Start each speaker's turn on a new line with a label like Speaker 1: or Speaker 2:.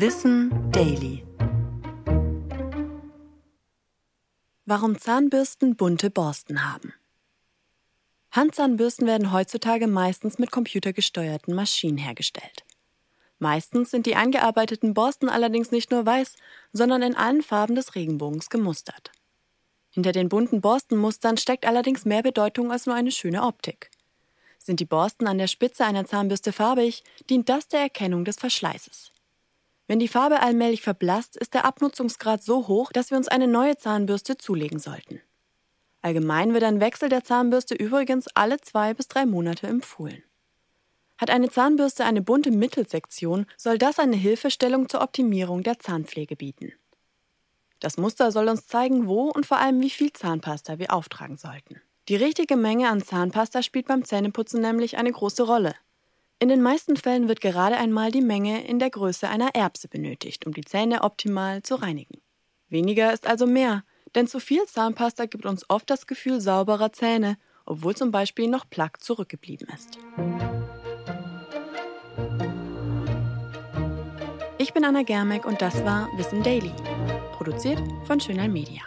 Speaker 1: Wissen Daily. Warum Zahnbürsten bunte Borsten haben. Handzahnbürsten werden heutzutage meistens mit computergesteuerten Maschinen hergestellt. Meistens sind die eingearbeiteten Borsten allerdings nicht nur weiß, sondern in allen Farben des Regenbogens gemustert. Hinter den bunten Borstenmustern steckt allerdings mehr Bedeutung als nur eine schöne Optik. Sind die Borsten an der Spitze einer Zahnbürste farbig, dient das der Erkennung des Verschleißes. Wenn die Farbe allmählich verblasst, ist der Abnutzungsgrad so hoch, dass wir uns eine neue Zahnbürste zulegen sollten. Allgemein wird ein Wechsel der Zahnbürste übrigens alle zwei bis drei Monate empfohlen. Hat eine Zahnbürste eine bunte Mittelsektion, soll das eine Hilfestellung zur Optimierung der Zahnpflege bieten. Das Muster soll uns zeigen, wo und vor allem wie viel Zahnpasta wir auftragen sollten. Die richtige Menge an Zahnpasta spielt beim Zähneputzen nämlich eine große Rolle. In den meisten Fällen wird gerade einmal die Menge in der Größe einer Erbse benötigt, um die Zähne optimal zu reinigen. Weniger ist also mehr, denn zu viel Zahnpasta gibt uns oft das Gefühl sauberer Zähne, obwohl zum Beispiel noch Plaque zurückgeblieben ist. Ich bin Anna Germeck und das war Wissen Daily, produziert von Schönlein Media.